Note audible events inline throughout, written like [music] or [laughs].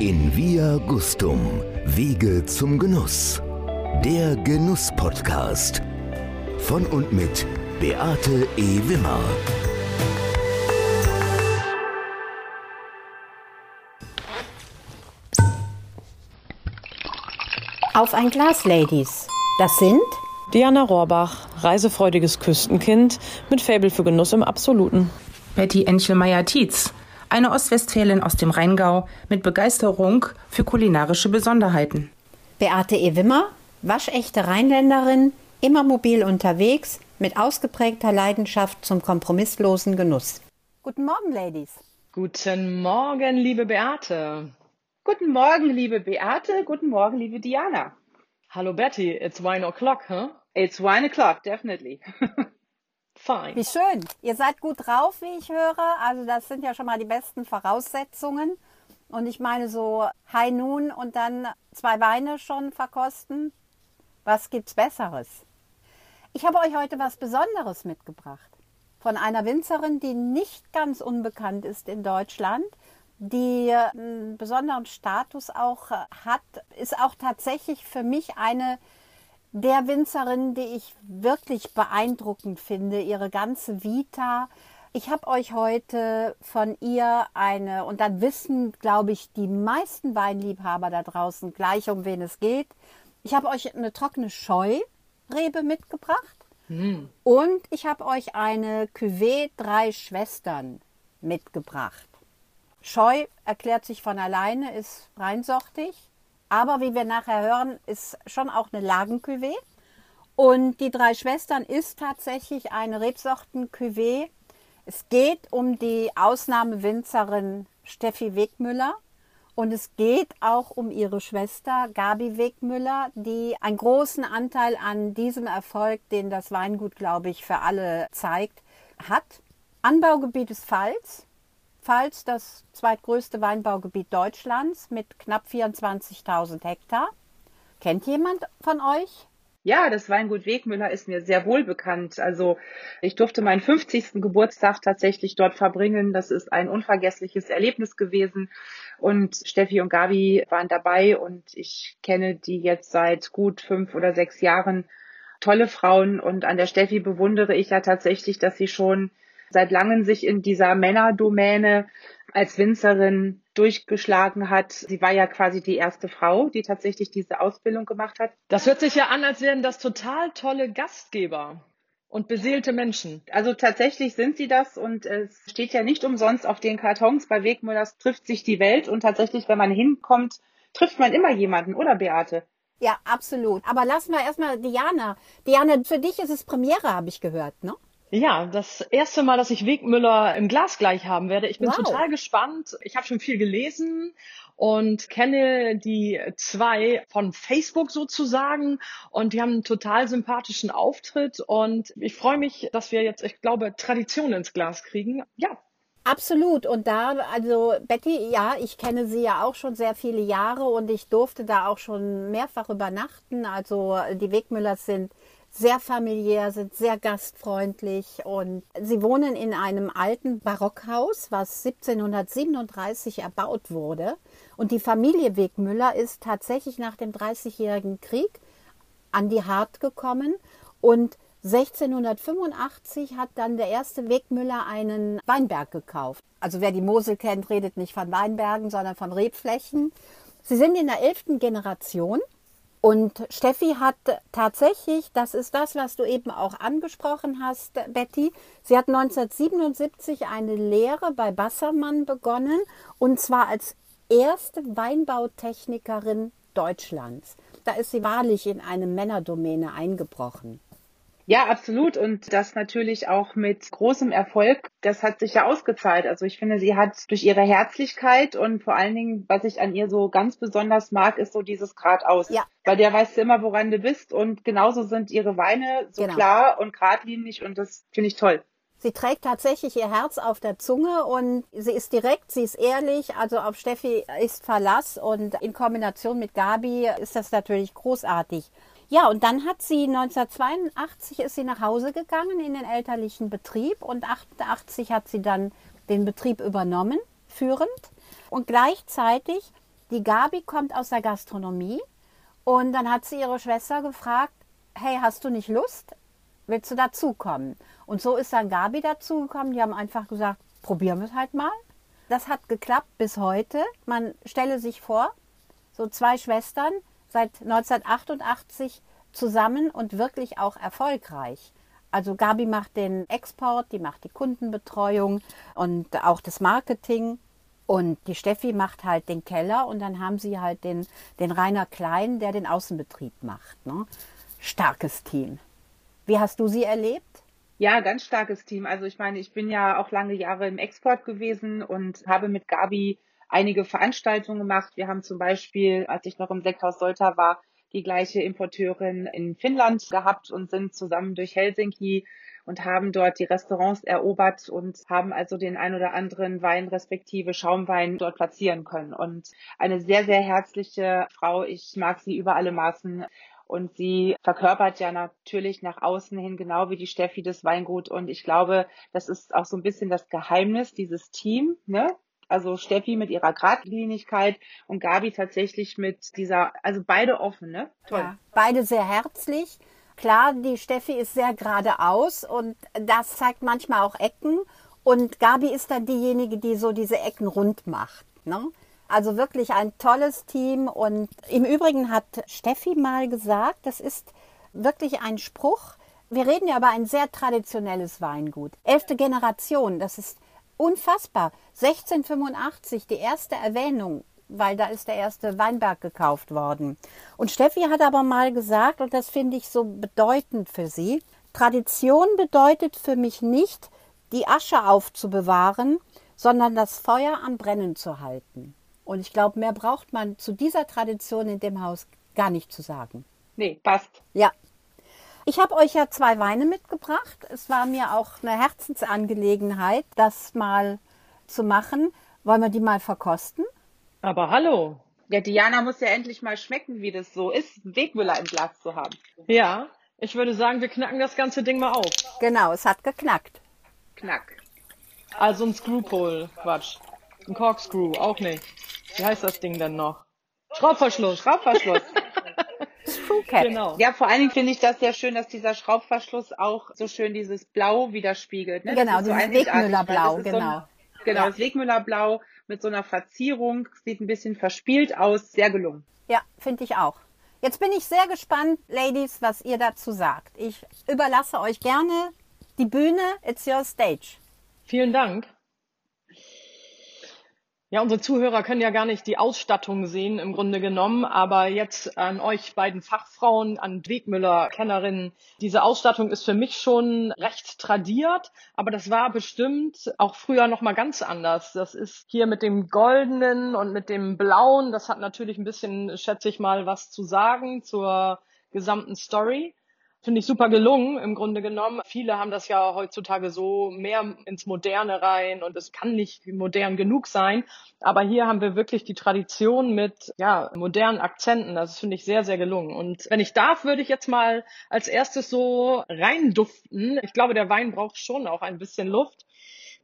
In Via Gustum, Wege zum Genuss. Der Genuss-Podcast. Von und mit Beate E. Wimmer. Auf ein Glas, Ladies. Das sind Diana Rohrbach, reisefreudiges Küstenkind mit Faible für Genuss im Absoluten. Betty Enchelmeier-Tietz, eine Ostwestfälin aus dem Rheingau mit Begeisterung für kulinarische Besonderheiten. Beate E. Wimmer, waschechte Rheinländerin, immer mobil unterwegs, mit ausgeprägter Leidenschaft zum kompromisslosen Genuss. Guten Morgen, Ladies. Guten Morgen, liebe Beate. Guten Morgen, liebe Beate. Guten Morgen, liebe Diana. Hallo Betty, it's wine o'clock, huh? It's wine o'clock, definitely. [laughs] Fine. Wie schön. Ihr seid gut drauf, wie ich höre. Also das sind ja schon mal die besten Voraussetzungen. Und ich meine so High Noon und dann zwei Weine schon verkosten. Was gibt's Besseres? Ich habe euch heute was Besonderes mitgebracht. Von einer Winzerin, die nicht ganz unbekannt ist in Deutschland, die einen besonderen Status auch hat, ist auch tatsächlich für mich eine der Winzerin, die ich wirklich beeindruckend finde, ihre ganze Vita. Ich habe euch heute von ihr eine, und dann wissen, glaube ich, die meisten Weinliebhaber da draußen gleich, um wen es geht. Ich habe euch eine trockene Scheurebe mitgebracht Hm. und ich habe euch eine Cuvée Drei Schwestern mitgebracht. Scheu erklärt sich von alleine, ist reinsortig. Aber wie wir nachher hören, ist schon auch eine Lagencuvée. Und die drei Schwestern ist tatsächlich eine Rebsorten-Cuvée. Es geht um die Ausnahmewinzerin Steffi Wegmüller. Und es geht auch um ihre Schwester Gabi Wegmüller, die einen großen Anteil an diesem Erfolg, den das Weingut, glaube ich, für alle zeigt, hat. Anbaugebiet ist Pfalz. Pfalz das zweitgrößte Weinbaugebiet Deutschlands mit knapp 24.000 Hektar. Kennt jemand von euch? Ja, das Weingut Wegmüller ist mir sehr wohl bekannt. Also ich durfte meinen 50. Geburtstag tatsächlich dort verbringen. Das ist ein unvergessliches Erlebnis gewesen. Und Steffi und Gabi waren dabei und ich kenne die jetzt seit gut fünf oder sechs Jahren. Tolle Frauen und an der Steffi bewundere ich ja tatsächlich, dass sie schon seit langem sich in dieser Männerdomäne als Winzerin durchgeschlagen hat. Sie war ja quasi die erste Frau, die tatsächlich diese Ausbildung gemacht hat. Das hört sich ja an, als wären das total tolle Gastgeber und beseelte Menschen. Also tatsächlich sind sie das und es steht ja nicht umsonst auf den Kartons. Bei Wegmüllers trifft sich die Welt und tatsächlich, wenn man hinkommt, trifft man immer jemanden, oder Beate? Ja, absolut. Aber lassen wir erstmal Diana. Diana, für dich ist es Premiere, habe ich gehört, ne? Ja, das erste Mal, dass ich Wegmüller im Glas gleich haben werde. Ich bin Wow. total gespannt. Ich habe schon viel gelesen und kenne die zwei von Facebook sozusagen und die haben einen total sympathischen Auftritt und ich freue mich, dass wir jetzt, ich glaube, Tradition ins Glas kriegen. Ja, Absolut. Und da, also Betty, ja, ich kenne sie ja auch schon sehr viele Jahre und ich durfte da auch schon mehrfach übernachten. Also die Wegmüllers sind sehr familiär, sind sehr gastfreundlich und sie wohnen in einem alten Barockhaus, was 1737 erbaut wurde. Und die Familie Wegmüller ist tatsächlich nach dem Dreißigjährigen Krieg an die Hart gekommen und 1685 hat dann der erste Wegmüller einen Weinberg gekauft. Also wer die Mosel kennt, redet nicht von Weinbergen, sondern von Rebflächen. Sie sind in der elften Generation und Steffi hat tatsächlich, das ist das, was du eben auch angesprochen hast, Betty, sie hat 1977 eine Lehre bei Bassermann begonnen und zwar als erste Weinbautechnikerin Deutschlands. Da ist sie wahrlich in eine Männerdomäne eingebrochen. Ja, absolut. Und das natürlich auch mit großem Erfolg. Das hat sich ja ausgezahlt. Also ich finde, sie hat durch ihre Herzlichkeit und vor allen Dingen, was ich an ihr so ganz besonders mag, ist so dieses geradeaus. Ja. Bei der weißt du immer, woran du bist. Und genauso sind ihre Weine so Genau. klar und geradlinig. Und das finde ich toll. Sie trägt tatsächlich ihr Herz auf der Zunge und sie ist direkt, sie ist ehrlich. Also auf Steffi ist Verlass und in Kombination mit Gabi ist das natürlich großartig. Ja, und dann hat sie 1982 ist sie nach Hause gegangen in den elterlichen Betrieb und 88 hat sie dann den Betrieb übernommen, führend. Und gleichzeitig Die Gabi kommt aus der Gastronomie und dann hat sie ihre Schwester gefragt, hey, hast du nicht Lust? Willst du dazukommen? Und so ist dann Gabi dazugekommen. Die haben einfach gesagt, probieren wir es halt mal. Das hat geklappt bis heute. Man stelle sich vor, so zwei Schwestern seit 1988 zusammen und wirklich auch erfolgreich. Also Gabi macht den Export, die macht die Kundenbetreuung und auch das Marketing. Und die Steffi macht halt den Keller und dann haben sie halt den, den Rainer Klein, der den Außenbetrieb macht. Ne? Starkes Team. Wie hast du sie erlebt? Ja, ganz starkes Team. Also ich meine, ich bin ja auch lange Jahre im Export gewesen und habe mit Gabi einige Veranstaltungen gemacht. Wir haben zum Beispiel, als ich noch im Sekthaus Solta war, die gleiche Importeurin in Finnland gehabt und sind zusammen durch Helsinki und haben dort die Restaurants erobert und haben also den ein oder anderen Wein respektive Schaumwein dort platzieren können. Und eine sehr, sehr herzliche Frau. Ich mag sie über alle Maßen. Und sie verkörpert ja natürlich nach außen hin genau wie die Steffi das Weingut. Und ich glaube, das ist auch so ein bisschen das Geheimnis dieses Team, ne? Also Steffi mit ihrer Gradlinigkeit und Gabi tatsächlich mit dieser, also beide offen, ne? Toll. Ja, beide sehr herzlich. Klar, die Steffi ist sehr geradeaus und das zeigt manchmal auch Ecken. Und Gabi ist dann diejenige, die so diese Ecken rund macht. Ne? Also wirklich ein tolles Team. Und im Übrigen hat Steffi mal gesagt, das ist wirklich ein Spruch. Wir reden ja über ein sehr traditionelles Weingut. Elfte Generation, das ist unfassbar. 1685, die erste Erwähnung, weil da ist der erste Weinberg gekauft worden. Und Steffi hat aber mal gesagt, und das finde ich so bedeutend für sie, Tradition bedeutet für mich nicht, die Asche aufzubewahren, sondern das Feuer am Brennen zu halten. Und ich glaube, mehr braucht man zu dieser Tradition in dem Haus gar nicht zu sagen. Nee, passt. Ja. Ich habe euch ja zwei Weine mitgebracht. Es war mir auch eine Herzensangelegenheit, das mal zu machen. Wollen wir die mal verkosten? Aber hallo. Ja, Diana muss ja endlich mal schmecken, wie das so ist, Wegmüller im Glas zu haben. Ja, ich würde sagen, wir knacken das ganze Ding mal auf. Genau, es hat geknackt. Knack. Also ein Screwpull, Quatsch. Ein Corkscrew, auch nicht. Wie heißt das Ding denn noch? Schraubverschluss. Schraubverschluss. Screwcap. Genau. Ja, vor allen Dingen finde ich das sehr schön, dass dieser Schraubverschluss auch so schön dieses Blau widerspiegelt. Ne? Genau, Das ist so dieses einzigartig, Wegmüllerblau, ist so ein- genau. Genau, Ja. das Wegmüllerblau mit so einer Verzierung, sieht ein bisschen verspielt aus, sehr gelungen. Ja, finde ich auch. Jetzt bin ich sehr gespannt, Ladies, was ihr dazu sagt. Ich überlasse euch gerne die Bühne. It's your stage. Vielen Dank. Ja, unsere Zuhörer können ja gar nicht die Ausstattung sehen im Grunde genommen, aber jetzt an euch beiden Fachfrauen, an Wegmüller, Kennerinnen. Diese Ausstattung ist für mich schon recht tradiert, aber das war bestimmt auch früher noch mal ganz anders. Das ist hier mit dem goldenen und mit dem blauen, das hat natürlich ein bisschen, schätze ich mal, was zu sagen zur gesamten Story. Finde ich super gelungen im Grunde genommen. Viele haben das ja heutzutage so mehr ins Moderne rein und es kann nicht modern genug sein. Aber hier haben wir wirklich die Tradition mit ja, modernen Akzenten. Das finde ich sehr, sehr gelungen. Und wenn ich darf, würde ich jetzt mal als erstes so reinduften. Ich glaube, der Wein braucht schon auch ein bisschen Luft.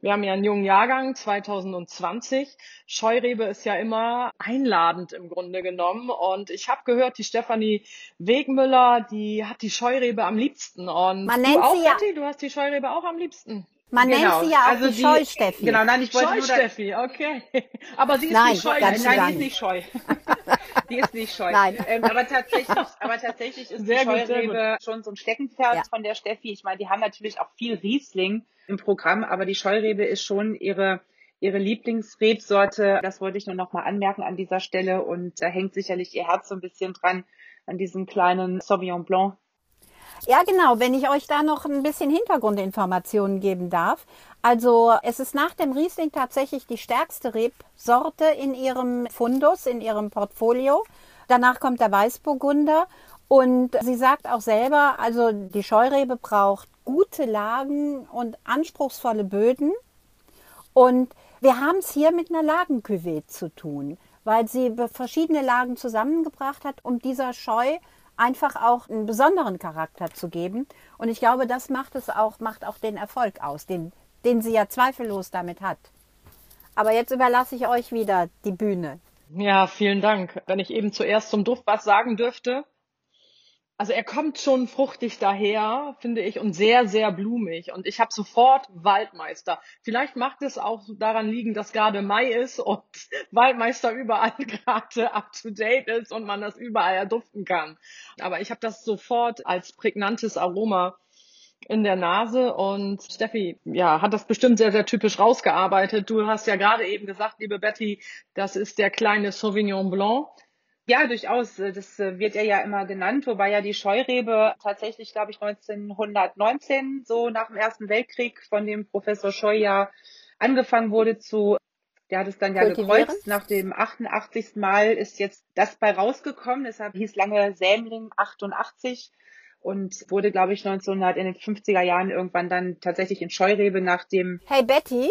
Wir haben ja einen jungen Jahrgang, 2020. Scheurebe ist ja immer einladend im Grunde genommen. Und ich habe gehört, die Stefanie Wegmüller, die hat die Scheurebe am liebsten. Und Man du nennt auch, sie ja- Betty? Du hast die Scheurebe auch am liebsten. Man Genau. nennt sie ja auch Also die Scheusteffi. Genau, nein, ich wollte Scheu-Steffi, okay. [laughs] Aber sie ist Nein, nicht scheu. ganz Nein, gar die ist nicht scheu. [laughs] die ist nicht scheu. Nein. Ähm, aber tatsächlich, [laughs] aber tatsächlich ist Sehr die Scheurebe schon so ein Steckenpferd Ja. von der Steffi. Ich meine, die haben natürlich auch viel Riesling im Programm, aber die Scheurebe ist schon ihre ihre Lieblingsrebsorte. Das wollte ich nur noch mal anmerken an dieser Stelle und da hängt sicherlich ihr Herz so ein bisschen dran an diesem kleinen Sauvignon Blanc. Ja, genau. Wenn ich euch da noch ein bisschen Hintergrundinformationen geben darf. Also es ist nach dem Riesling tatsächlich die stärkste Rebsorte in ihrem Fundus, in ihrem Portfolio. Danach kommt der Weißburgunder. Und sie sagt auch selber, also die Scheurebe braucht gute Lagen und anspruchsvolle Böden. Und wir haben es hier mit einer Lagencuvée zu tun, weil sie verschiedene Lagen zusammengebracht hat, um dieser Scheu einfach auch einen besonderen Charakter zu geben. Und ich glaube, das macht es auch, macht auch den Erfolg aus, den, den sie ja zweifellos damit hat. Aber jetzt überlasse ich euch wieder die Bühne. Ja, vielen Dank. Wenn ich eben zuerst zum Duft was sagen dürfte. Also er kommt schon fruchtig daher, finde ich, und sehr, sehr blumig. Und ich habe sofort Waldmeister. Vielleicht macht es auch daran liegen, dass gerade Mai ist und [laughs] Waldmeister überall [laughs] gerade up to date ist und man das überall erduften kann. Aber ich habe das sofort als prägnantes Aroma in der Nase und Steffi, ja, hat das bestimmt sehr, sehr typisch rausgearbeitet. Du hast ja gerade eben gesagt, liebe Betty, das ist der kleine Sauvignon Blanc. Ja, durchaus. Das äh, wird er ja immer genannt, wobei ja die Scheurebe tatsächlich, glaube ich, 1919, so nach dem Ersten Weltkrieg, von dem Professor Scheu ja angefangen wurde zu, der hat es dann ja gekreuzt. Nach dem 88. Mal ist jetzt das bei rausgekommen. Deshalb hieß lange Sämling 88 und wurde, glaube ich, 1900 in den 50er Jahren irgendwann dann tatsächlich in Scheurebe nach dem. Hey Betty,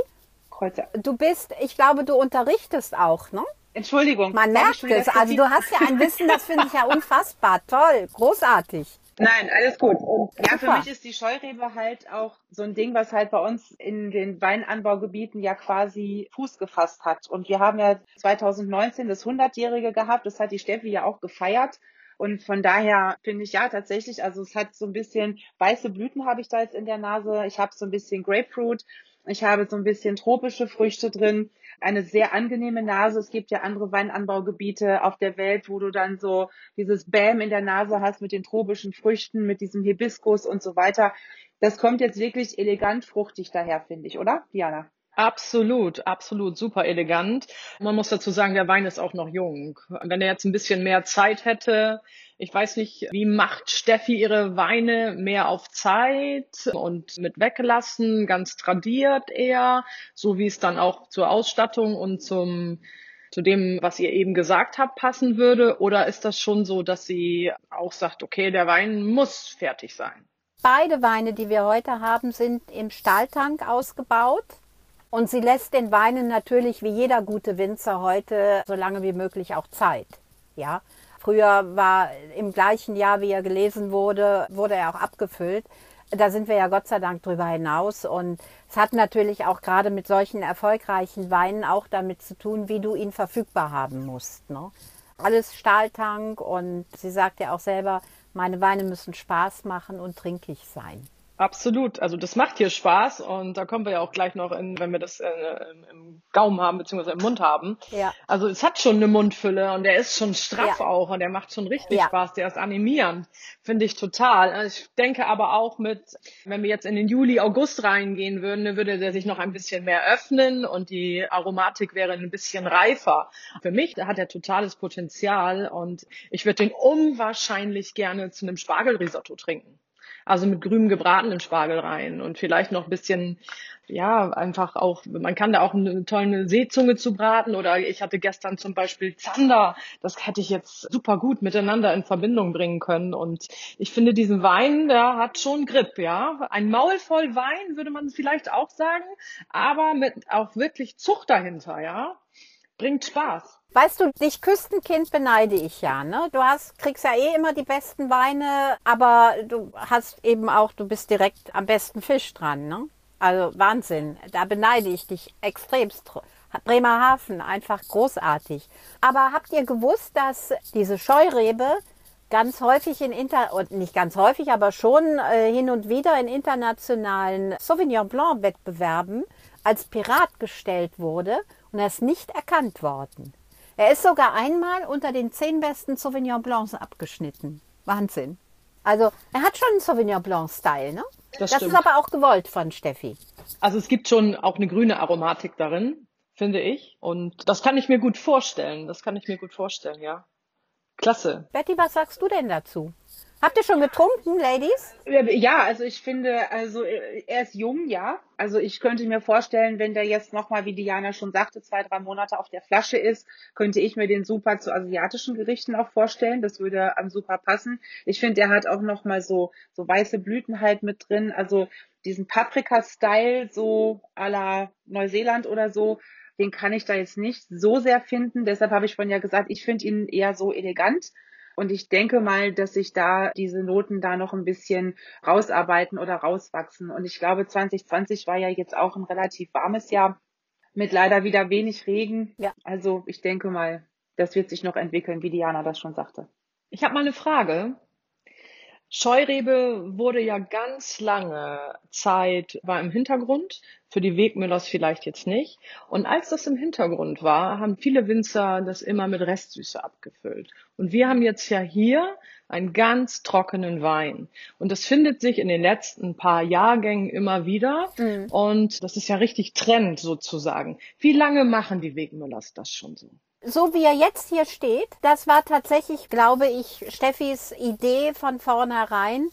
Kreuzer. du bist, ich glaube, du unterrichtest auch, ne? Entschuldigung. Man merkt es. Also du hast ja ein Wissen, das finde ich ja [laughs] unfassbar toll, großartig. Nein, alles gut. Und ja, für mich ist die Scheurebe halt auch so ein Ding, was halt bei uns in den Weinanbaugebieten ja quasi Fuß gefasst hat. Und wir haben ja 2019 das 100-jährige gehabt. Das hat die Steffi ja auch gefeiert. Und von daher finde ich ja tatsächlich, also es hat so ein bisschen weiße Blüten habe ich da jetzt in der Nase. Ich habe so ein bisschen Grapefruit. Ich habe so ein bisschen tropische Früchte drin. Eine sehr angenehme Nase. Es gibt ja andere Weinanbaugebiete auf der Welt, wo du dann so dieses Bäm in der Nase hast mit den tropischen Früchten, mit diesem Hibiskus und so weiter. Das kommt jetzt wirklich elegant fruchtig daher, finde ich, oder, Diana? Absolut, absolut, super elegant. Man muss dazu sagen, der Wein ist auch noch jung. Wenn er jetzt ein bisschen mehr Zeit hätte, ich weiß nicht, wie macht Steffi ihre Weine mehr auf Zeit und mit weglassen, ganz tradiert eher, so wie es dann auch zur Ausstattung und zum zu dem, was ihr eben gesagt habt, passen würde? Oder ist das schon so, dass sie auch sagt, okay, der Wein muss fertig sein? Beide Weine, die wir heute haben, sind im Stahltank ausgebaut. Und sie lässt den Weinen natürlich wie jeder gute Winzer heute so lange wie möglich auch Zeit. Ja. Früher war im gleichen Jahr, wie er gelesen wurde, wurde er auch abgefüllt. Da sind wir ja Gott sei Dank drüber hinaus. Und es hat natürlich auch gerade mit solchen erfolgreichen Weinen auch damit zu tun, wie du ihn verfügbar haben musst. Ne? Alles Stahltank und sie sagt ja auch selber, meine Weine müssen Spaß machen und trinkig sein. Absolut. Also das macht hier Spaß und da kommen wir ja auch gleich noch in, wenn wir das äh, im Gaumen haben beziehungsweise im Mund haben. Ja. Also es hat schon eine Mundfülle und der ist schon straff ja. auch und der macht schon richtig ja. Spaß. Der ist animierend, finde ich total. Also ich denke aber auch mit, wenn wir jetzt in den Juli, August reingehen würden, dann würde der sich noch ein bisschen mehr öffnen und die Aromatik wäre ein bisschen reifer. Für mich hat er totales Potenzial und ich würde den unwahrscheinlich gerne zu einem Spargelrisotto trinken. Also mit grünem gebratenem Spargel rein und vielleicht noch ein bisschen, ja, einfach auch, man kann da auch eine tolle Seezunge zu braten oder ich hatte gestern zum Beispiel Zander. Das hätte ich jetzt super gut miteinander in Verbindung bringen können und ich finde diesen Wein, der hat schon Grip, ja. Ein Maul voll Wein würde man vielleicht auch sagen, aber mit auch wirklich Zucht dahinter, ja. Bringt Spaß. Weißt du, dich Küstenkind beneide ich ja, ne? Du hast, kriegst ja eh immer die besten Weine, aber du hast eben auch, du bist direkt am besten Fisch dran, ne? Also Wahnsinn. Da beneide ich dich extremst. Bremerhaven, einfach großartig. Aber habt ihr gewusst, dass diese Scheurebe ganz häufig in Inter und nicht ganz häufig, aber schon äh, hin und wieder in internationalen Sauvignon Blanc Wettbewerben als Pirat gestellt wurde und er ist nicht erkannt worden. Er ist sogar einmal unter den zehn besten Sauvignon Blancs abgeschnitten. Wahnsinn. Also er hat schon einen Sauvignon Blanc-Style, ne? Das, das ist aber auch gewollt von Steffi. Also es gibt schon auch eine grüne Aromatik darin, finde ich. Und das kann ich mir gut vorstellen. Das kann ich mir gut vorstellen, ja. Klasse. Betty, was sagst du denn dazu? Habt ihr schon getrunken, Ladies? Ja, also ich finde, also er ist jung, ja. Also ich könnte mir vorstellen, wenn der jetzt nochmal, wie Diana schon sagte, zwei, drei Monate auf der Flasche ist, könnte ich mir den super zu asiatischen Gerichten auch vorstellen. Das würde am super passen. Ich finde, er hat auch nochmal so, so weiße Blüten halt mit drin. Also diesen Paprika-Style, so à la Neuseeland oder so, den kann ich da jetzt nicht so sehr finden. Deshalb habe ich vorhin ja gesagt, ich finde ihn eher so elegant. Und ich denke mal, dass sich da diese Noten da noch ein bisschen rausarbeiten oder rauswachsen. Und ich glaube, 2020 war ja jetzt auch ein relativ warmes Jahr mit leider wieder wenig Regen. Ja. Also ich denke mal, das wird sich noch entwickeln, wie Diana das schon sagte. Ich habe mal eine Frage. Scheurebe wurde ja ganz lange Zeit, war im Hintergrund, für die Wegmüllers vielleicht jetzt nicht. Und als das im Hintergrund war, haben viele Winzer das immer mit Restsüße abgefüllt. Und wir haben jetzt ja hier einen ganz trockenen Wein. Und das findet sich in den letzten paar Jahrgängen immer wieder. Mhm. Und das ist ja richtig Trend sozusagen. Wie lange machen die Wegmüllers das schon so? So wie er jetzt hier steht, das war tatsächlich, glaube ich, Steffis Idee von vornherein.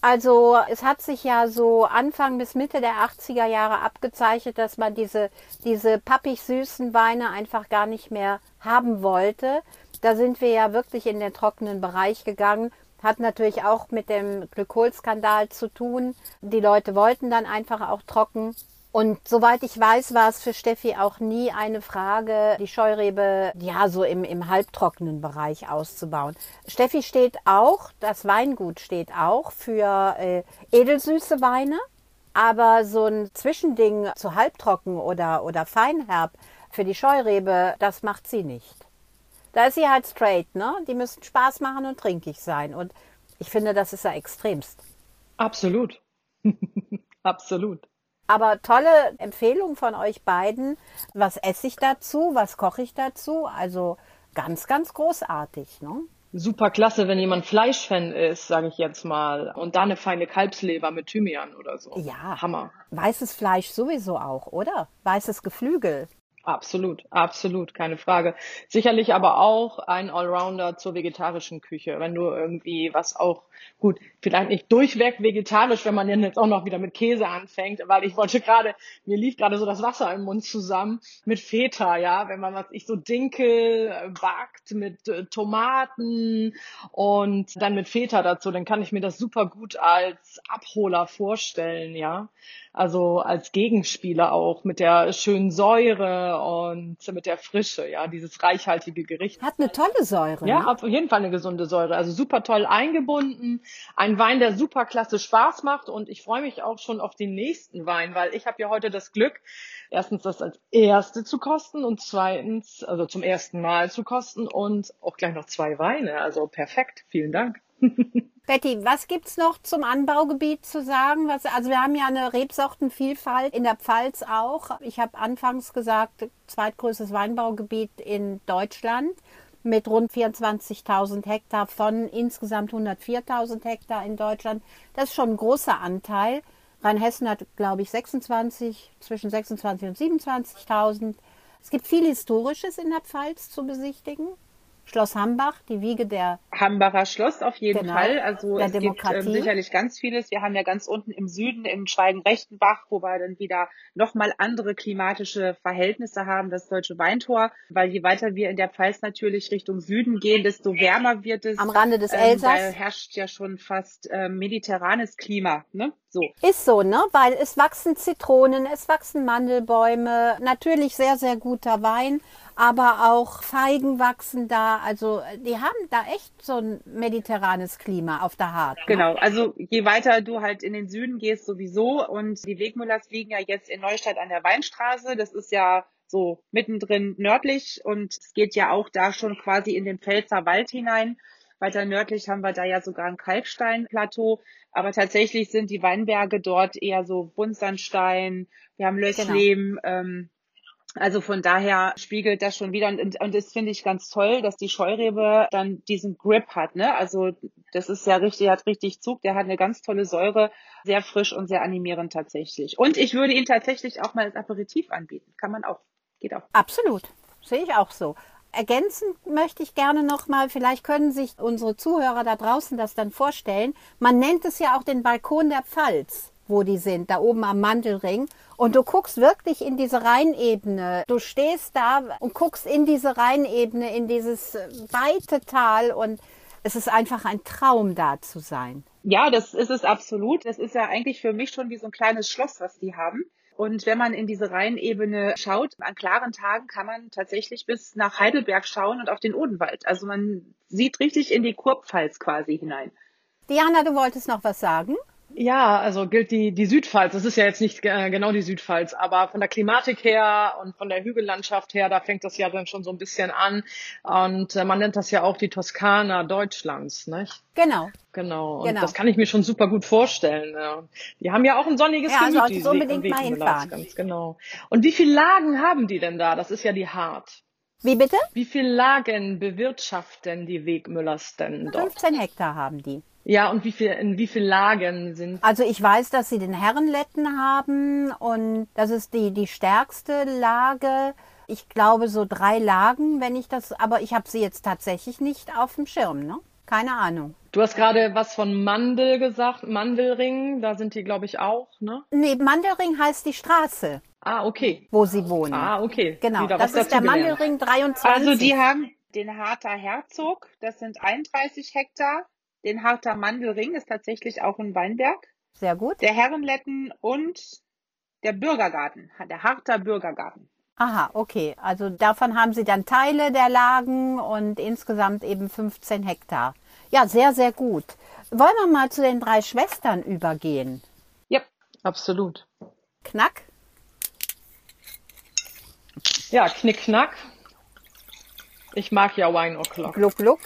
Also es hat sich ja so Anfang bis Mitte der 80er Jahre abgezeichnet, dass man diese, diese pappig süßen Weine einfach gar nicht mehr haben wollte. Da sind wir ja wirklich in den trockenen Bereich gegangen. Hat natürlich auch mit dem Glykolskandal zu tun. Die Leute wollten dann einfach auch trocken. Und soweit ich weiß, war es für Steffi auch nie eine Frage, die Scheurebe ja so im, im halbtrockenen Bereich auszubauen. Steffi steht auch, das Weingut steht auch für äh, edelsüße Weine, aber so ein Zwischending zu halbtrocken oder, oder feinherb für die Scheurebe, das macht sie nicht. Da ist sie halt straight, ne? Die müssen Spaß machen und trinkig sein. Und ich finde, das ist ja extremst. Absolut. [laughs] Absolut. Aber tolle Empfehlung von euch beiden. Was esse ich dazu? Was koche ich dazu? Also ganz, ganz großartig. Ne? Super klasse, wenn jemand Fleischfan ist, sage ich jetzt mal. Und da eine feine Kalbsleber mit Thymian oder so. Ja. Hammer. Weißes Fleisch sowieso auch, oder? Weißes Geflügel. Absolut, absolut, keine Frage. Sicherlich aber auch ein Allrounder zur vegetarischen Küche, wenn du irgendwie was auch gut, vielleicht nicht durchweg vegetarisch, wenn man jetzt auch noch wieder mit Käse anfängt, weil ich wollte gerade, mir lief gerade so das Wasser im Mund zusammen mit Feta, ja, wenn man was ich so Dinkel äh, backt mit äh, Tomaten und dann mit Feta dazu, dann kann ich mir das super gut als Abholer vorstellen, ja. Also als Gegenspieler auch mit der schönen Säure und mit der Frische, ja, dieses reichhaltige Gericht. Hat eine tolle Säure. Ja, ne? auf jeden Fall eine gesunde Säure. Also super toll eingebunden. Ein Wein, der super klasse Spaß macht und ich freue mich auch schon auf den nächsten Wein, weil ich habe ja heute das Glück, erstens das als erste zu kosten und zweitens, also zum ersten Mal zu kosten und auch gleich noch zwei Weine. Also perfekt. Vielen Dank. [laughs] Betty, was gibt's noch zum Anbaugebiet zu sagen? Was, also wir haben ja eine Rebsortenvielfalt in der Pfalz auch. Ich habe anfangs gesagt, zweitgrößtes Weinbaugebiet in Deutschland mit rund 24.000 Hektar von insgesamt 104.000 Hektar in Deutschland. Das ist schon ein großer Anteil. Rheinhessen hat, glaube ich, 26, zwischen 26 und 27.000. Es gibt viel Historisches in der Pfalz zu besichtigen. Schloss Hambach, die Wiege der Hambacher Schloss auf jeden genau, Fall. Also es Demokratie. gibt ähm, sicherlich ganz vieles. Wir haben ja ganz unten im Süden in Schweigen-Rechtenbach, wo wir dann wieder nochmal andere klimatische Verhältnisse haben, das deutsche Weintor. Weil je weiter wir in der Pfalz natürlich Richtung Süden gehen, desto wärmer wird es. Am Rande des Elsass. Ähm, da herrscht ja schon fast äh, mediterranes Klima. Ne? So. Ist so, ne? Weil es wachsen Zitronen, es wachsen Mandelbäume, natürlich sehr, sehr guter Wein aber auch Feigen wachsen da. Also die haben da echt so ein mediterranes Klima auf der Hart. Ne? Genau, also je weiter du halt in den Süden gehst sowieso und die Wegmüllers liegen ja jetzt in Neustadt an der Weinstraße. Das ist ja so mittendrin nördlich und es geht ja auch da schon quasi in den Pfälzer Wald hinein. Weiter nördlich haben wir da ja sogar ein Kalksteinplateau. Aber tatsächlich sind die Weinberge dort eher so Buntsandstein. Wir haben Lösslehm, genau. ähm, also von daher spiegelt das schon wieder und, und, und das finde ich ganz toll, dass die Scheurebe dann diesen Grip hat. Ne? Also das ist ja richtig, hat richtig Zug, der hat eine ganz tolle Säure, sehr frisch und sehr animierend tatsächlich. Und ich würde ihn tatsächlich auch mal als Aperitif anbieten. Kann man auch. Geht auch. Absolut. Sehe ich auch so. Ergänzend möchte ich gerne nochmal, vielleicht können sich unsere Zuhörer da draußen das dann vorstellen. Man nennt es ja auch den Balkon der Pfalz wo die sind, da oben am Mandelring. Und du guckst wirklich in diese Rheinebene. Du stehst da und guckst in diese Rheinebene, in dieses weite Tal und es ist einfach ein Traum da zu sein. Ja, das ist es absolut. Das ist ja eigentlich für mich schon wie so ein kleines Schloss, was die haben. Und wenn man in diese Rheinebene schaut, an klaren Tagen kann man tatsächlich bis nach Heidelberg schauen und auf den Odenwald. Also man sieht richtig in die Kurpfalz quasi hinein. Diana, du wolltest noch was sagen? Ja, also gilt die, die Südpfalz. Das ist ja jetzt nicht äh, genau die Südpfalz, aber von der Klimatik her und von der Hügellandschaft her, da fängt das ja dann schon so ein bisschen an. Und äh, man nennt das ja auch die Toskana Deutschlands, nicht? Genau. Genau. Und Genau. das kann ich mir schon super gut vorstellen. Ja. Die haben ja auch ein sonniges Ja, Gemüt, solltest die unbedingt mal hinfahren. Ganz genau. Und wie viele Lagen haben die denn da? Das ist ja die Hart. Wie bitte? Wie viele Lagen bewirtschaften die Wegmüllers denn dort? 15 Hektar haben die. Ja, und wie viel, in wie viel Lagen sind Also ich weiß, dass sie den Herrenletten haben und das ist die, die stärkste Lage. Ich glaube so drei Lagen, wenn ich das, aber ich habe sie jetzt tatsächlich nicht auf dem Schirm, ne? Keine Ahnung. Du hast gerade was von Mandel gesagt, Mandelring, da sind die, glaube ich, auch, ne? Nee, Mandelring heißt die Straße, Ah, okay. wo sie wohnen. Ah, okay. Genau, Wieder das ist der dazugelernt. Mandelring 23. Also die haben den Harter Herzog, das sind 31 Hektar. Den Harter Mandelring ist tatsächlich auch ein Weinberg. Sehr gut. Der Herrenletten und der Bürgergarten, der Harter Bürgergarten. Aha, okay. Also davon haben sie dann Teile der Lagen und insgesamt eben 15 Hektar. Ja, sehr, sehr gut. Wollen wir mal zu den drei Schwestern übergehen? Ja, Absolut. Knack. Ja, knick, knack. Ich mag ja Wine O'Clock. Gluck, gluck.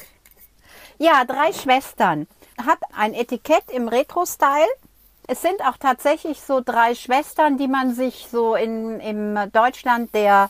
Ja, drei Schwestern. Hat ein Etikett im Retro-Style. Es sind auch tatsächlich so drei Schwestern, die man sich so in, im Deutschland der,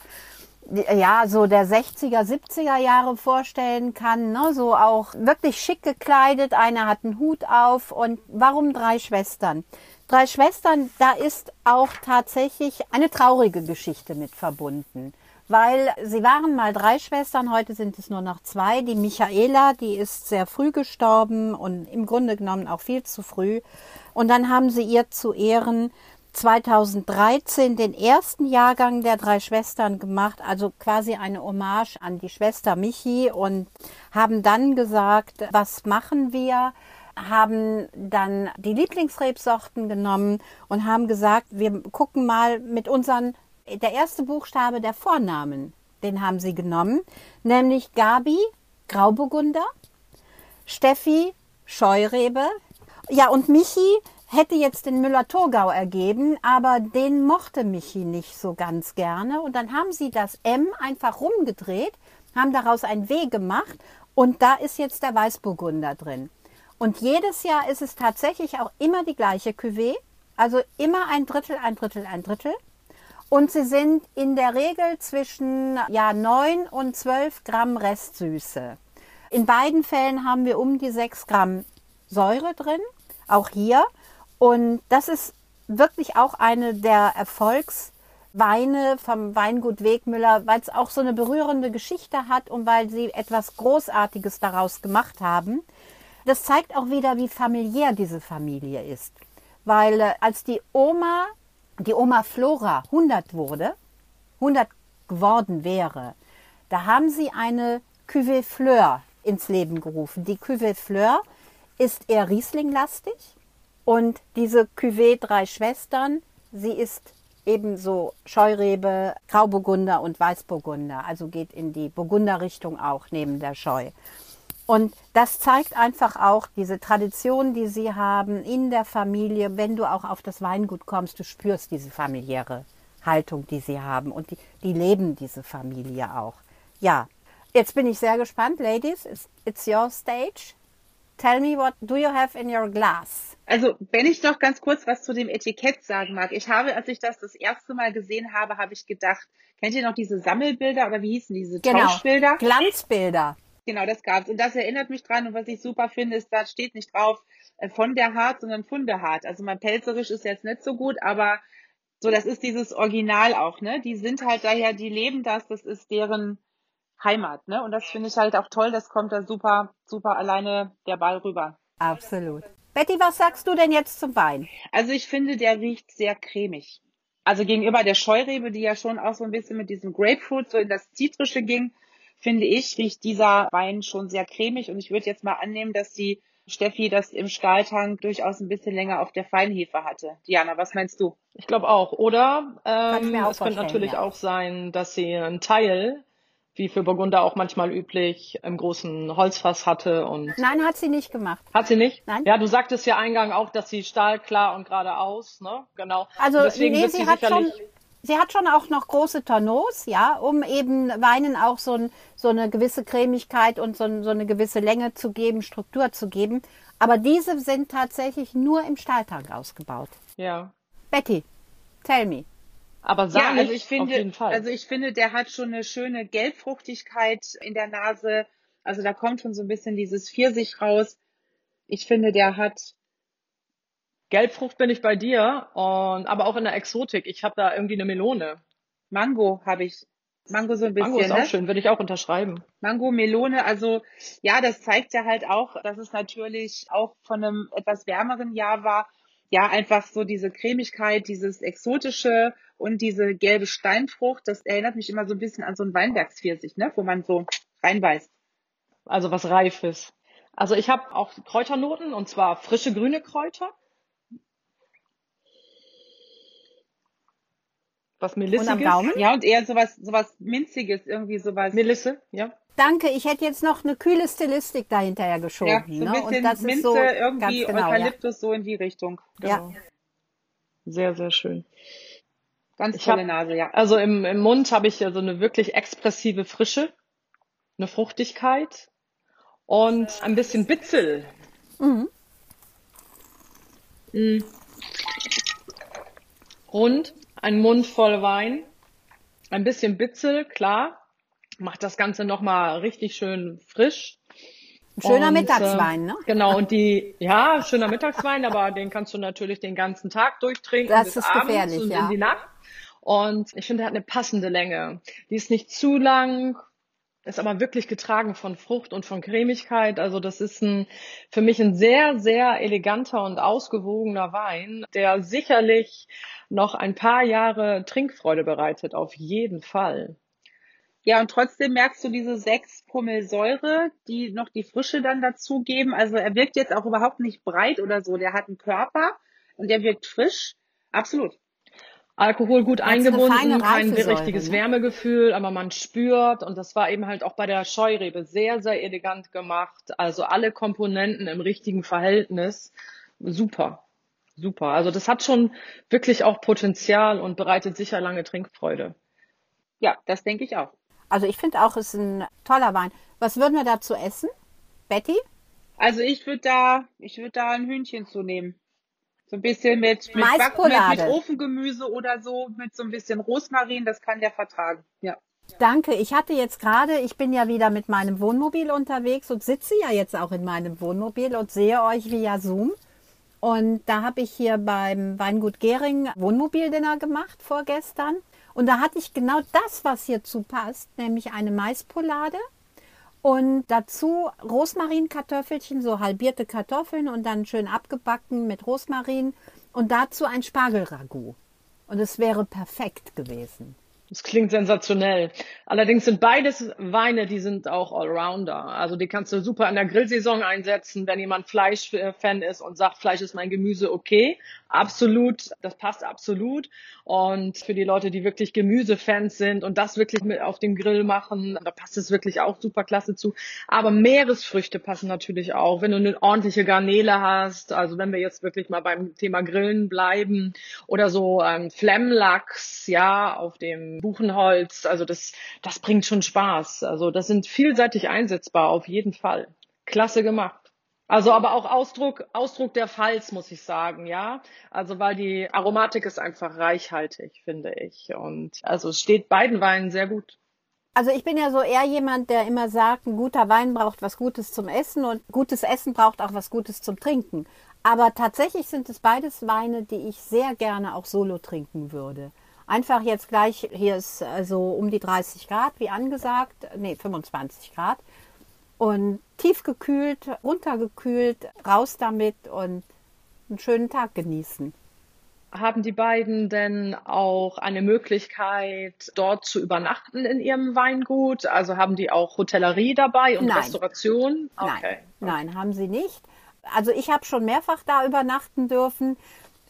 ja, so der 60er, 70er Jahre vorstellen kann. Ne? So auch wirklich schick gekleidet. Eine hat einen Hut auf. Und warum drei Schwestern? Drei Schwestern, da ist auch tatsächlich eine traurige Geschichte mit verbunden weil sie waren mal drei Schwestern, heute sind es nur noch zwei. Die Michaela, die ist sehr früh gestorben und im Grunde genommen auch viel zu früh. Und dann haben sie ihr zu Ehren 2013 den ersten Jahrgang der drei Schwestern gemacht, also quasi eine Hommage an die Schwester Michi und haben dann gesagt, was machen wir? haben dann die Lieblingsrebsorten genommen und haben gesagt, wir gucken mal mit unseren der erste Buchstabe der Vornamen, den haben sie genommen, nämlich Gabi, Grauburgunder, Steffi, Scheurebe. Ja, und Michi hätte jetzt den Müller-Thurgau ergeben, aber den mochte Michi nicht so ganz gerne. Und dann haben sie das M einfach rumgedreht, haben daraus ein W gemacht und da ist jetzt der Weißburgunder drin. Und jedes Jahr ist es tatsächlich auch immer die gleiche Cuvée, also immer ein Drittel, ein Drittel, ein Drittel. Und sie sind in der Regel zwischen ja, 9 und 12 Gramm Restsüße. In beiden Fällen haben wir um die 6 Gramm Säure drin, auch hier. Und das ist wirklich auch eine der Erfolgsweine vom Weingut Wegmüller, weil es auch so eine berührende Geschichte hat und weil sie etwas Großartiges daraus gemacht haben. Das zeigt auch wieder, wie familiär diese Familie ist. Weil äh, als die Oma die Oma Flora 100 wurde, 100 geworden wäre, da haben sie eine Cuvée Fleur ins Leben gerufen. Die Cuvée Fleur ist eher Riesling-lastig und diese Cuvée Drei Schwestern, sie ist ebenso Scheurebe, Grauburgunder und Weißburgunder, also geht in die Burgunder-Richtung auch neben der Scheu. Und das zeigt einfach auch diese Tradition, die sie haben in der Familie. Wenn du auch auf das Weingut kommst, du spürst diese familiäre Haltung, die sie haben. Und die, die leben diese Familie auch. Ja, jetzt bin ich sehr gespannt. Ladies, it's, it's your stage. Tell me, what do you have in your glass? Also, wenn ich noch ganz kurz was zu dem Etikett sagen mag. Ich habe, als ich das das erste Mal gesehen habe, habe ich gedacht, kennt ihr noch diese Sammelbilder oder wie hießen diese Genau, Tauschbilder? Glanzbilder. Genau, das gab's. Und das erinnert mich dran. Und was ich super finde, ist, da steht nicht drauf äh, von der Hart, sondern von der Hart. Also mein Pelzerisch ist jetzt nicht so gut, aber so, das ist dieses Original auch, ne? Die sind halt daher, die leben das, das ist deren Heimat, ne? Und das finde ich halt auch toll. Das kommt da super, super alleine der Ball rüber. Absolut. Betty, was sagst du denn jetzt zum Wein? Also ich finde, der riecht sehr cremig. Also gegenüber der Scheurebe, die ja schon auch so ein bisschen mit diesem Grapefruit so in das Zitrische ging, finde ich, riecht dieser Wein schon sehr cremig und ich würde jetzt mal annehmen, dass die Steffi das im Stahltank durchaus ein bisschen länger auf der Feinhefe hatte. Diana, was meinst du? Ich glaube auch. Oder ähm, es könnte natürlich ja. auch sein, dass sie einen Teil wie für Burgunder auch manchmal üblich, im großen Holzfass hatte und. Nein, hat sie nicht gemacht. Hat sie nicht? Nein. Ja, du sagtest ja eingang auch, dass sie stahlklar und geradeaus, ne? Genau. Also nee, sie hat schon, sie hat schon auch noch große Tonneaus, ja, um eben Weinen auch so, ein, so eine gewisse Cremigkeit und so, ein, so eine gewisse Länge zu geben, Struktur zu geben. Aber diese sind tatsächlich nur im Stahltank ausgebaut. Ja. Betty, tell me. Aber Ja, sahnig also ich auf finde, jeden Fall. also ich finde, der hat schon eine schöne Gelbfruchtigkeit in der Nase. Also da kommt schon so ein bisschen dieses Pfirsich raus. Ich finde, der hat Gelbfrucht bin ich bei dir und aber auch in der Exotik. Ich habe da irgendwie eine Melone. Mango, habe ich. Mango so ein bisschen, Mango ist auch ne? schön, würde ich auch unterschreiben. Mango, Melone, also ja, das zeigt ja halt auch, dass es natürlich auch von einem etwas wärmeren Jahr war. Ja, einfach so diese Cremigkeit, dieses Exotische und diese gelbe Steinfrucht, das erinnert mich immer so ein bisschen an so ein Weinbergspfirsich, ne, wo man so reinbeißt. Also was Reifes. Also ich habe auch Kräuternoten und zwar frische grüne Kräuter. Was Melissiges. Und am Gaumen? Ja, und eher sowas, sowas Minziges, irgendwie sowas. Melisse, ja. Danke, ich hätte jetzt noch eine kühle Stilistik dahinterher geschoben. ja, so ein ne? bisschen Und das Minze, ist so irgendwie genau, ja. Eukalyptus, so in die Richtung. Ja. Sehr, sehr schön. Ganz Ich tolle hab- Nase, ja. Also im, im Mund habe ich ja so eine wirklich expressive Frische, eine Fruchtigkeit und ein bisschen Bitzel. Mhm. Mm. Rund, ein Mund voll Wein, ein bisschen Bitzel, klar, macht das Ganze nochmal richtig schön frisch. Schöner Und, Mittagswein, äh, ne? Genau, [laughs] und die, ja, schöner Mittagswein, aber den kannst du natürlich den ganzen Tag durchtrinken. Das bis ist abends gefährlich, und ja. in die Nacht. Und ich finde, er hat eine passende Länge. Die ist nicht zu lang, ist aber wirklich getragen von Frucht und von Cremigkeit. Also das ist ein, für mich ein sehr, sehr eleganter und ausgewogener Wein, der sicherlich noch ein paar Jahre Trinkfreude bereitet, auf jeden Fall. Ja, und trotzdem merkst du diese sechs Promille Säure, die noch die Frische dann dazugeben. Also er wirkt jetzt auch überhaupt nicht breit oder so. Der hat einen Körper und der wirkt frisch. Absolut. Alkohol gut Hat's eingebunden, kein richtiges ne? Wärmegefühl, aber man spürt, und das war eben halt auch bei der Scheurebe sehr, sehr elegant gemacht. Also alle Komponenten im richtigen Verhältnis. Super. Super. Also das hat schon wirklich auch Potenzial und bereitet sicher lange Trinkfreude. Ja, das denke ich auch. Also ich finde auch, es ist ein toller Wein. Was würden wir dazu essen? Betty? Also ich würde da, ich würde da ein Hühnchen zunehmen. So ein bisschen mit, mit, Back, mit, Maispolade. mit Ofengemüse oder so, mit so ein bisschen Rosmarin, das kann der vertragen. Ja. Danke. Ich hatte jetzt gerade, ich bin ja wieder mit meinem Wohnmobil unterwegs und sitze ja jetzt auch in meinem Wohnmobil und sehe euch via Zoom. Und da habe ich hier beim Weingut Gering Wohnmobildinner gemacht vorgestern. Und da hatte ich genau das, was hierzu passt, nämlich eine Maispolade und dazu Rosmarinkartoffelchen, so halbierte Kartoffeln und dann schön abgebacken mit Rosmarin und dazu ein Spargelragout. Und es wäre perfekt gewesen. Das klingt sensationell. Allerdings sind beides Weine, die sind auch Allrounder. Also die kannst du super in der Grillsaison einsetzen, wenn jemand Fleischfan ist und sagt, Fleisch ist mein Gemüse, okay. Absolut, das passt absolut. Und für die Leute, die wirklich Gemüsefans sind und das wirklich mit auf dem Grill machen, da passt es wirklich auch super klasse zu. Aber Meeresfrüchte passen natürlich auch. Wenn du eine ordentliche Garnele hast, also wenn wir jetzt wirklich mal beim Thema Grillen bleiben oder so ähm, Flemmlachs, ja, auf dem Buchenholz, also das, das bringt schon Spaß. Also das sind vielseitig einsetzbar, auf jeden Fall. Klasse gemacht. Also aber auch Ausdruck, Ausdruck der Pfalz, muss ich sagen, ja. Also weil die Aromatik ist einfach reichhaltig, finde ich. Und also es steht beiden Weinen sehr gut. Also ich bin ja so eher jemand, der immer sagt, ein guter Wein braucht was Gutes zum Essen und gutes Essen braucht auch was Gutes zum Trinken. Aber tatsächlich sind es beides Weine, die ich sehr gerne auch solo trinken würde. Einfach jetzt gleich, hier ist also um die 30 Grad, wie angesagt, nee, 25 Grad. Und tiefgekühlt, runtergekühlt, raus damit und einen schönen Tag genießen. Haben die beiden denn auch eine Möglichkeit, dort zu übernachten in ihrem Weingut? Also haben die auch Hotellerie dabei und Nein. Restauration? Nein, nein, haben sie nicht. Also ich habe schon mehrfach da übernachten dürfen,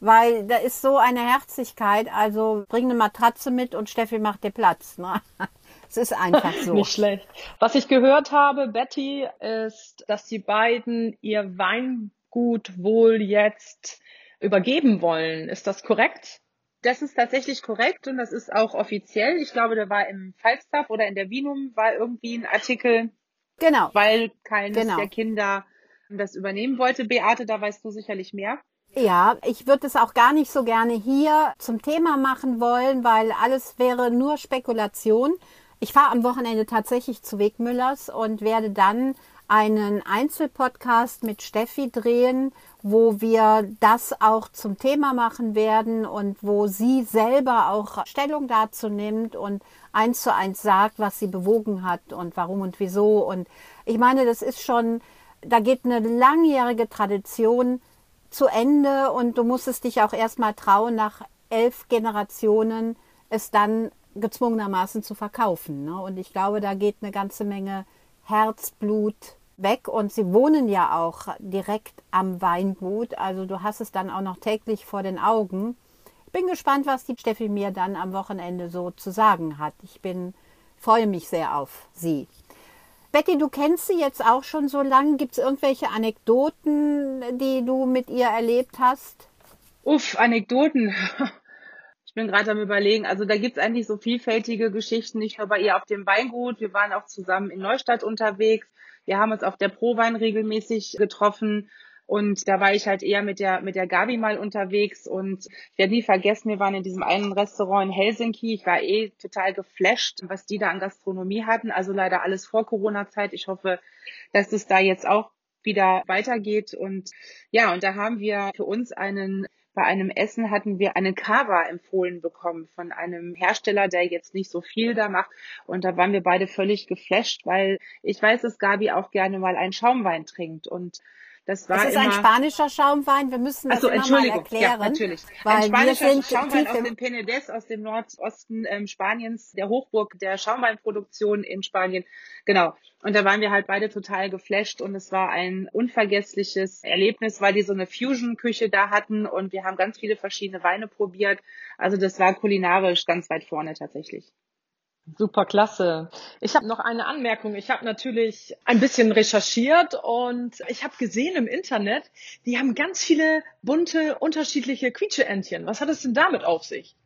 weil da ist so eine Herzlichkeit. Also bring eine Matratze mit und Steffi macht dir Platz. Ne? [laughs] Es ist einfach so. Nicht schlecht. Was ich gehört habe, Betty, ist, dass die beiden ihr Weingut wohl jetzt übergeben wollen. Ist das korrekt? Das ist tatsächlich korrekt und das ist auch offiziell. Ich glaube, da war im Falstaff oder in der Vinum war irgendwie ein Artikel, Genau. weil keines Genau. der Kinder das übernehmen wollte. Beate, da weißt du sicherlich mehr. Ja, ich würde es auch gar nicht so gerne hier zum Thema machen wollen, weil alles wäre nur Spekulation. Ich fahre am Wochenende tatsächlich zu Wegmüllers und werde dann einen Einzelpodcast mit Steffi drehen, wo wir das auch zum Thema machen werden und wo sie selber auch Stellung dazu nimmt und eins zu eins sagt, was sie bewogen hat und warum und wieso. Und ich meine, das ist schon, da geht eine langjährige Tradition zu Ende und du musstest dich auch erstmal trauen, nach elf Generationen es dann gezwungenermaßen zu verkaufen. Ne? Und ich glaube, da geht eine ganze Menge Herzblut weg und sie wohnen ja auch direkt am Weingut. Also du hast es dann auch noch täglich vor den Augen. Ich bin gespannt, was die Steffi mir dann am Wochenende so zu sagen hat. Ich bin, freue mich sehr auf sie. Betty, du kennst sie jetzt auch schon so lange. Gibt es irgendwelche Anekdoten, die du mit ihr erlebt hast? Uff, Anekdoten. [laughs] Ich bin gerade am überlegen. Also da gibt's eigentlich so vielfältige Geschichten, nicht nur bei ihr auf dem Weingut. Wir waren auch zusammen in Neustadt unterwegs. Wir haben uns auf der Prowein regelmäßig getroffen. Und da war ich halt eher mit der, mit der Gabi mal unterwegs und ich werde nie vergessen, wir waren in diesem einen Restaurant in Helsinki. Ich war eh total geflasht, was die da an Gastronomie hatten. Also leider alles vor Corona-Zeit. Ich hoffe, dass es da jetzt auch wieder weitergeht. Und ja, und da haben wir für uns einen bei einem Essen hatten wir eine Cava empfohlen bekommen von einem Hersteller, der jetzt nicht so viel da macht. Und da waren wir beide völlig geflasht, weil ich weiß, dass Gabi auch gerne mal einen Schaumwein trinkt. Und das war Das ist immer, ein spanischer Schaumwein. Wir müssen das Achso, immer mal erklären. ja, natürlich. Weil ein spanischer Schaumwein aus dem Penedès, aus dem Nordosten ähm, Spaniens, der Hochburg der Schaumweinproduktion in Spanien. Genau. Und da waren wir halt beide total geflasht und es war ein unvergessliches Erlebnis, weil die so eine Fusion-Küche da hatten und wir haben ganz viele verschiedene Weine probiert. Also das war kulinarisch ganz weit vorne tatsächlich. Super klasse. Ich habe noch eine Anmerkung. Ich habe natürlich ein bisschen recherchiert und ich habe gesehen im Internet, die haben ganz viele bunte, unterschiedliche Quietscheentchen. Was hat es denn damit auf sich?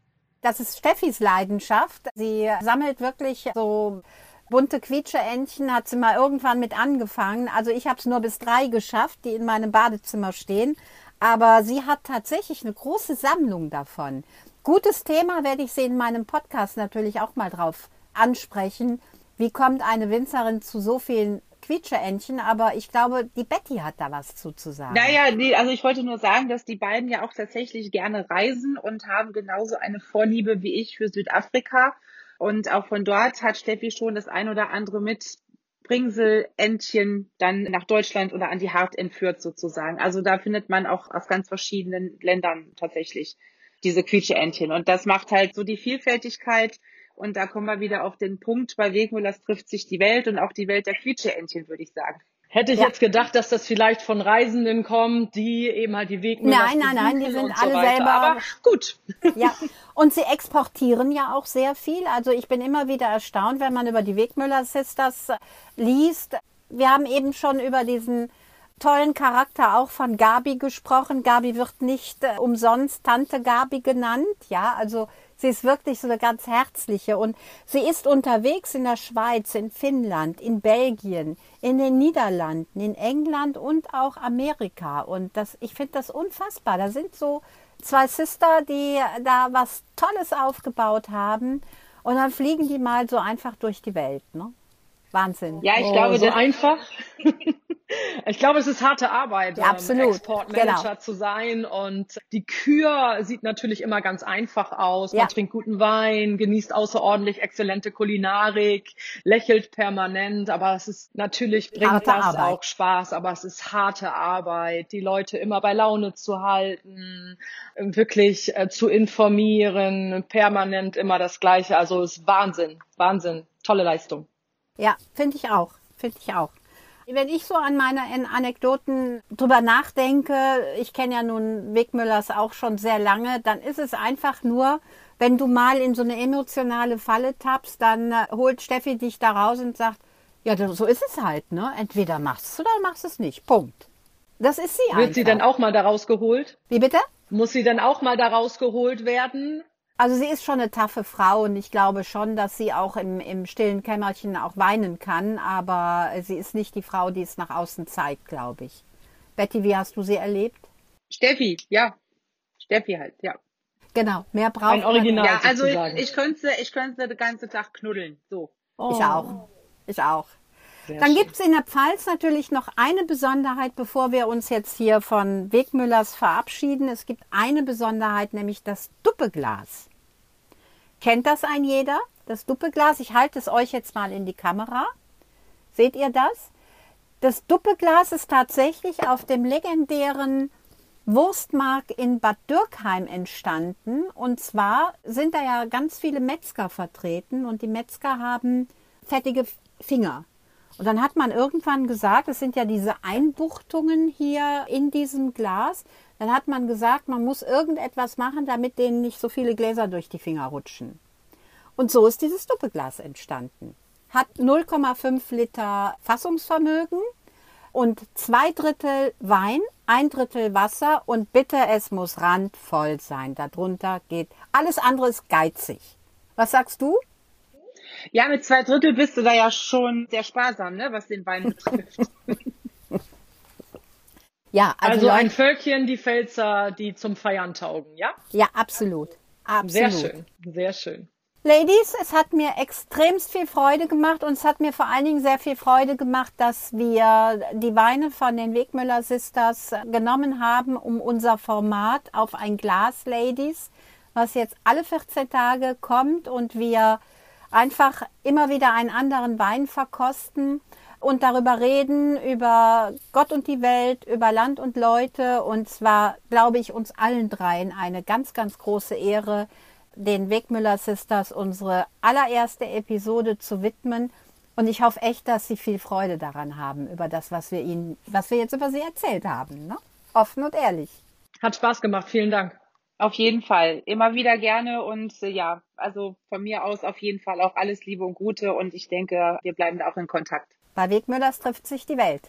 Das ist Steffis Leidenschaft. Sie sammelt wirklich so bunte Quietscheentchen, hat sie mal irgendwann mit angefangen. Also ich habe es nur bis drei geschafft, die in meinem Badezimmer stehen. Aber sie hat tatsächlich eine große Sammlung davon. Gutes Thema werde ich sie in meinem Podcast natürlich auch mal drauf ansprechen. Wie kommt eine Winzerin zu so vielen Quietscheentchen? Aber ich glaube, die Betty hat da was zu, zu sagen. Naja, nee, also ich wollte nur sagen, dass die beiden ja auch tatsächlich gerne reisen und haben genauso eine Vorliebe wie ich für Südafrika. Und auch von dort hat Steffi schon das ein oder andere mit Bringselentchen dann nach Deutschland oder an die Hart entführt sozusagen. Also da findet man auch aus ganz verschiedenen Ländern tatsächlich diese Quietscheentchen. Und das macht halt so die Vielfältigkeit. Und da kommen wir wieder auf den Punkt, bei Wegmüllers trifft sich die Welt und auch die Welt der Quietscheentchen, würde ich sagen. Hätte ich Ja. jetzt gedacht, dass das vielleicht von Reisenden kommt, die eben halt die Wegmüllers Nein, nein, nein, die sind so alle weiter. selber- Aber gut. Ja, und sie exportieren ja auch sehr viel. Also ich bin immer wieder erstaunt, wenn man über die Wegmüller Sisters liest. Wir haben eben schon über diesen tollen Charakter auch von Gabi gesprochen. Gabi wird nicht äh, umsonst Tante Gabi genannt. Ja, also sie ist wirklich so eine ganz herzliche und sie ist unterwegs in der Schweiz, in Finnland, in Belgien, in den Niederlanden, in England und auch Amerika. Und das, ich finde das unfassbar. Da sind so zwei Sister, die da was Tolles aufgebaut haben. Und dann fliegen die mal so einfach durch die Welt. Ne? Wahnsinn. Ja, ich oh, glaube, so das, einfach. [laughs] ich glaube, es ist harte Arbeit, Ja, ähm, absolut. Exportmanager Genau. zu sein. Und die Kür sieht natürlich immer ganz einfach aus. Ja. Man trinkt guten Wein, genießt außerordentlich exzellente Kulinarik, lächelt permanent. Aber es ist natürlich bringt Harte das Arbeit. auch Spaß. Aber es ist harte Arbeit, die Leute immer bei Laune zu halten, wirklich äh, zu informieren, permanent immer das Gleiche. Also es ist Wahnsinn, Wahnsinn, tolle Leistung. Ja, finde ich auch. Finde ich auch. Wenn ich so an meine An- Anekdoten drüber nachdenke, ich kenne ja nun Wegmüllers auch schon sehr lange, dann ist es einfach nur wenn du mal in so eine emotionale Falle tappst, dann äh, holt Steffi dich da raus und sagt, ja, so ist es halt, ne? Entweder machst du oder machst es nicht. Punkt. Das ist sie Wird einfach. sie dann auch mal da rausgeholt? Wie bitte? Muss sie dann auch mal da rausgeholt werden? Also sie ist schon eine taffe Frau und ich glaube schon, dass sie auch im, im stillen Kämmerchen auch weinen kann, aber sie ist nicht die Frau, die es nach außen zeigt, glaube ich. Betty, wie hast du sie erlebt? Steffi, ja. Steffi halt, ja. Genau, mehr braucht Ein Original Ja, also ich, ich, könnte, ich könnte den ganzen Tag knuddeln, so. Oh. Ich auch. Ich auch. Sehr Dann gibt es in der Pfalz natürlich noch eine Besonderheit, bevor wir uns jetzt hier von Wegmüllers verabschieden. Es gibt eine Besonderheit, nämlich das Duppeglas. Kennt das ein jeder? Das Duppeglas. Ich halte es euch jetzt mal in die Kamera. Seht ihr das? Das Duppeglas ist tatsächlich auf dem legendären Wurstmark in Bad Dürkheim entstanden. Und zwar sind da ja ganz viele Metzger vertreten und die Metzger haben fettige Finger. Und dann hat man irgendwann gesagt, es sind ja diese Einbuchtungen hier in diesem Glas. Dann hat man gesagt, man muss irgendetwas machen, damit denen nicht so viele Gläser durch die Finger rutschen. Und so ist dieses Doppelglas entstanden. Hat 0,5 Liter Fassungsvermögen und zwei Drittel Wein, ein Drittel Wasser und bitte, es muss randvoll sein. Darunter geht alles andere ist geizig. Was sagst du? Ja, mit zwei Drittel bist du da ja schon sehr sparsam, ne, was den Wein betrifft. [laughs] ja, also, also ein Völkchen, die Pfälzer, die zum Feiern taugen, ja? Ja, absolut. absolut. Sehr schön, sehr schön. Ladies, es hat mir extremst viel Freude gemacht und es hat mir vor allen Dingen sehr viel Freude gemacht, dass wir die Weine von den Wegmüller Sisters genommen haben, um unser Format auf ein Glas, Ladies, was jetzt alle 14 Tage kommt und wir einfach immer wieder einen anderen Wein verkosten und darüber reden, über Gott und die Welt, über Land und Leute. Und zwar, glaube ich, uns allen dreien eine ganz, ganz große Ehre, den Wegmüller Sisters unsere allererste Episode zu widmen. Und ich hoffe echt, dass Sie viel Freude daran haben, über das, was wir Ihnen, was wir jetzt über Sie erzählt haben. Ne? Offen und ehrlich. Hat Spaß gemacht. Vielen Dank. Auf jeden Fall. Immer wieder gerne und äh, ja, also von mir aus auf jeden Fall auch alles Liebe und Gute und ich denke, wir bleiben da auch in Kontakt. Bei Wegmüllers trifft sich die Welt.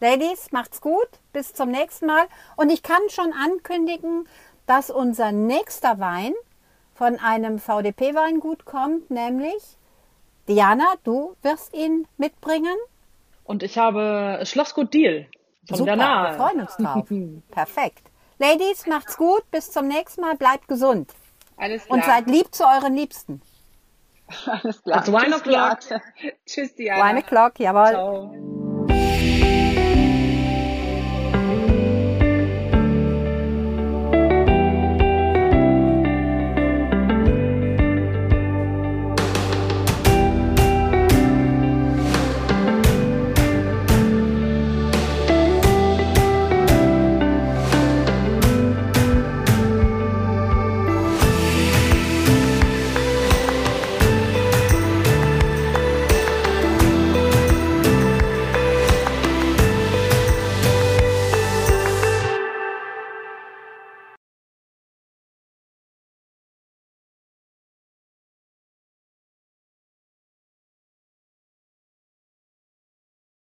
Ladies, macht's gut. Bis zum nächsten Mal. Und ich kann schon ankündigen, dass unser nächster Wein von einem VDP-Weingut kommt, nämlich Diana, du wirst ihn mitbringen. Und ich habe Schlossgut Deal von Super, der Nahe. Wir freuen uns drauf. [laughs] Perfekt. Ladies, macht's gut. Bis zum nächsten Mal. Bleibt gesund. Alles klar. Und seid lieb zu euren Liebsten. [laughs] Alles klar. It's wine o'clock. [laughs] Tschüss, Diana. Wine o'clock, jawohl. Ciao.